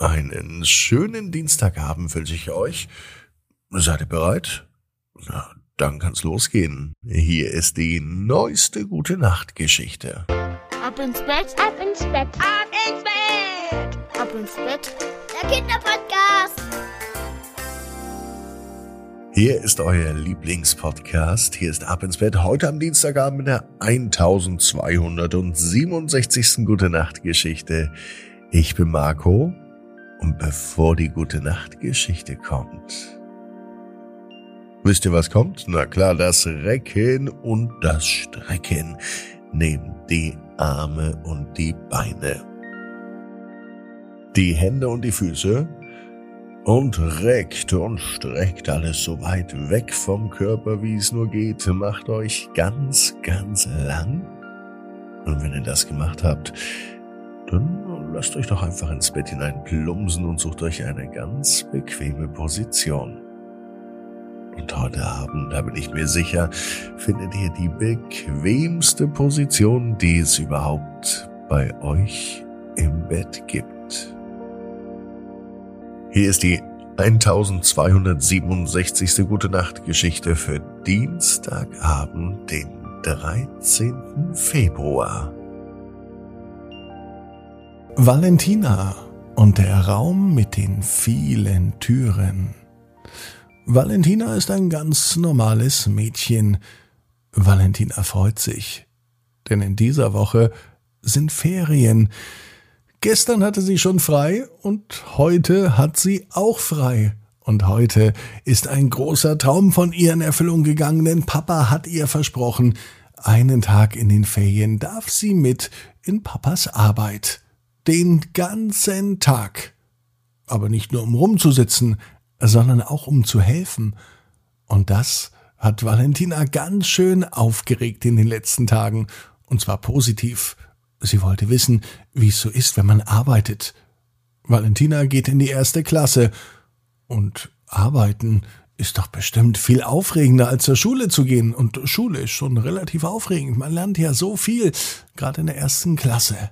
Einen schönen Dienstagabend wünsche ich euch. Seid ihr bereit? Na, dann kann's losgehen. Hier ist die neueste gute Nachtgeschichte. Ab ins Bett, ab ins Bett, ab ins Bett, ab ins Bett. Der Kinderpodcast. Hier ist euer Lieblingspodcast. Hier ist Ab ins Bett. Heute am Dienstagabend mit der 1267. Gute Nacht Geschichte. Ich bin Marco. Und bevor die Gute Nacht Geschichte kommt, wisst ihr was kommt? Na klar, das Recken und das Strecken. Nehmt die Arme und die Beine. Die Hände und die Füße und reckt und streckt alles so weit weg vom Körper, wie es nur geht. Macht euch ganz, ganz lang. Und wenn ihr das gemacht habt, dann lasst euch doch einfach ins Bett hinein plumsen und sucht euch eine ganz bequeme Position. Und heute Abend, da bin ich mir sicher, findet ihr die bequemste Position, die es überhaupt bei euch im Bett gibt. Hier ist die 1267. Gute Nacht Geschichte für Dienstagabend, den 13. Februar. Valentina und der Raum mit den vielen Türen. Valentina ist ein ganz normales Mädchen. Valentina freut sich, denn in dieser Woche sind Ferien. Gestern hatte sie schon frei und heute hat sie auch frei. Und heute ist ein großer Traum von ihr in Erfüllung gegangen, denn Papa hat ihr versprochen, einen Tag in den Ferien darf sie mit in Papas Arbeit. Den ganzen Tag. Aber nicht nur um rumzusitzen, sondern auch um zu helfen. Und das hat Valentina ganz schön aufgeregt in den letzten Tagen. Und zwar positiv. Sie wollte wissen, wie es so ist, wenn man arbeitet. Valentina geht in die erste Klasse. Und arbeiten ist doch bestimmt viel aufregender, als zur Schule zu gehen. Und Schule ist schon relativ aufregend. Man lernt ja so viel, gerade in der ersten Klasse.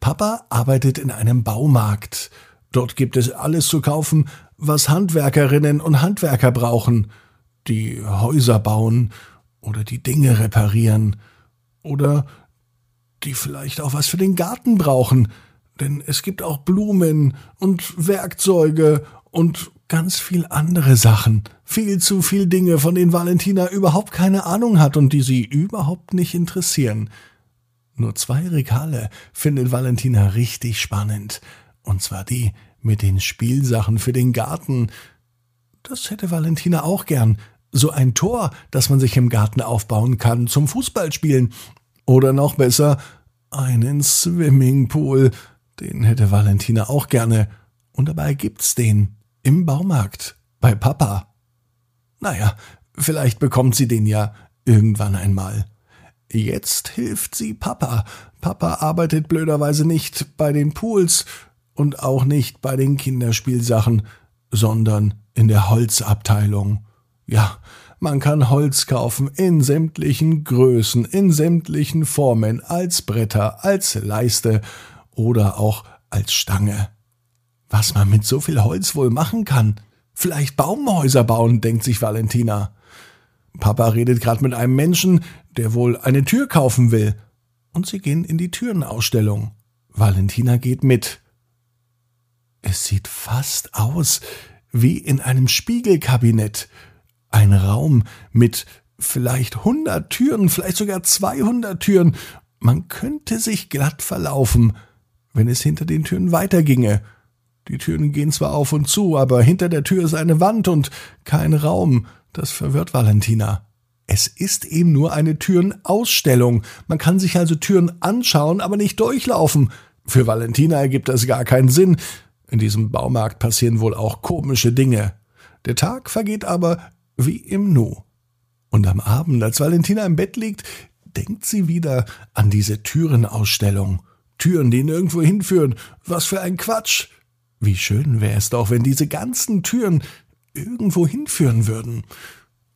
Papa arbeitet in einem Baumarkt. Dort gibt es alles zu kaufen, was Handwerkerinnen und Handwerker brauchen, die Häuser bauen oder die Dinge reparieren oder die vielleicht auch was für den Garten brauchen, denn es gibt auch Blumen und Werkzeuge und ganz viel andere Sachen, viel zu viel Dinge, von denen Valentina überhaupt keine Ahnung hat und die sie überhaupt nicht interessieren. Nur zwei Regale findet Valentina richtig spannend. Und zwar die mit den Spielsachen für den Garten. Das hätte Valentina auch gern. So ein Tor, das man sich im Garten aufbauen kann zum Fußballspielen. Oder noch besser, einen Swimmingpool. Den hätte Valentina auch gerne. Und dabei gibt's den. Im Baumarkt. Bei Papa. Naja, vielleicht bekommt sie den ja irgendwann einmal. Jetzt hilft sie Papa. Papa arbeitet blöderweise nicht bei den Pools und auch nicht bei den Kinderspielsachen, sondern in der Holzabteilung. Ja, man kann Holz kaufen in sämtlichen Größen, in sämtlichen Formen, als Bretter, als Leiste oder auch als Stange. Was man mit so viel Holz wohl machen kann? Vielleicht Baumhäuser bauen, denkt sich Valentina. Papa redet gerade mit einem Menschen, der wohl eine Tür kaufen will. Und sie gehen in die Türenausstellung. Valentina geht mit. Es sieht fast aus wie in einem Spiegelkabinett. Ein Raum mit vielleicht hundert Türen, vielleicht sogar zweihundert Türen. Man könnte sich glatt verlaufen, wenn es hinter den Türen weiterginge. Die Türen gehen zwar auf und zu, aber hinter der Tür ist eine Wand und kein Raum. Das verwirrt Valentina. Es ist eben nur eine Türenausstellung. Man kann sich also Türen anschauen, aber nicht durchlaufen. Für Valentina ergibt das gar keinen Sinn. In diesem Baumarkt passieren wohl auch komische Dinge. Der Tag vergeht aber wie im Nu. Und am Abend, als Valentina im Bett liegt, denkt sie wieder an diese Türenausstellung. Türen, die nirgendwo hinführen. Was für ein Quatsch. Wie schön wäre es doch, wenn diese ganzen Türen irgendwo hinführen würden.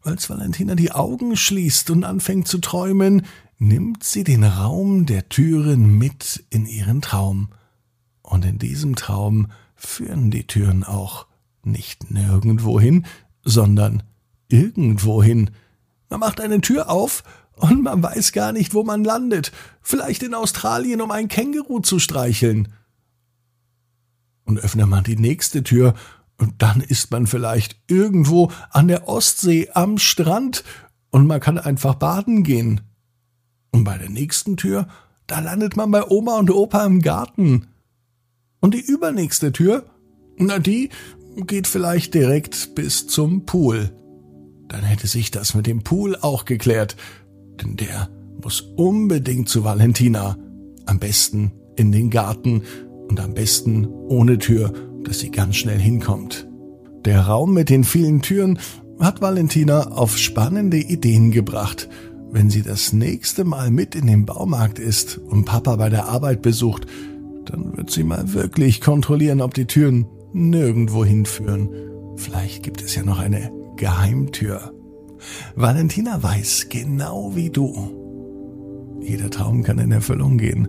Als Valentina die Augen schließt und anfängt zu träumen, nimmt sie den Raum der Türen mit in ihren Traum. Und in diesem Traum führen die Türen auch nicht nirgendwohin, sondern irgendwohin. Man macht eine Tür auf und man weiß gar nicht, wo man landet. Vielleicht in Australien, um ein Känguru zu streicheln. Und öffnet man die nächste Tür, und dann ist man vielleicht irgendwo an der Ostsee am Strand und man kann einfach baden gehen. Und bei der nächsten Tür, da landet man bei Oma und Opa im Garten. Und die übernächste Tür, na die geht vielleicht direkt bis zum Pool. Dann hätte sich das mit dem Pool auch geklärt, denn der muss unbedingt zu Valentina. Am besten in den Garten und am besten ohne Tür, dass sie ganz schnell hinkommt. Der Raum mit den vielen Türen hat Valentina auf spannende Ideen gebracht. Wenn sie das nächste Mal mit in den Baumarkt ist und Papa bei der Arbeit besucht, dann wird sie mal wirklich kontrollieren, ob die Türen nirgendwo hinführen. Vielleicht gibt es ja noch eine Geheimtür. Valentina weiß genau wie du. Jeder Traum kann in Erfüllung gehen.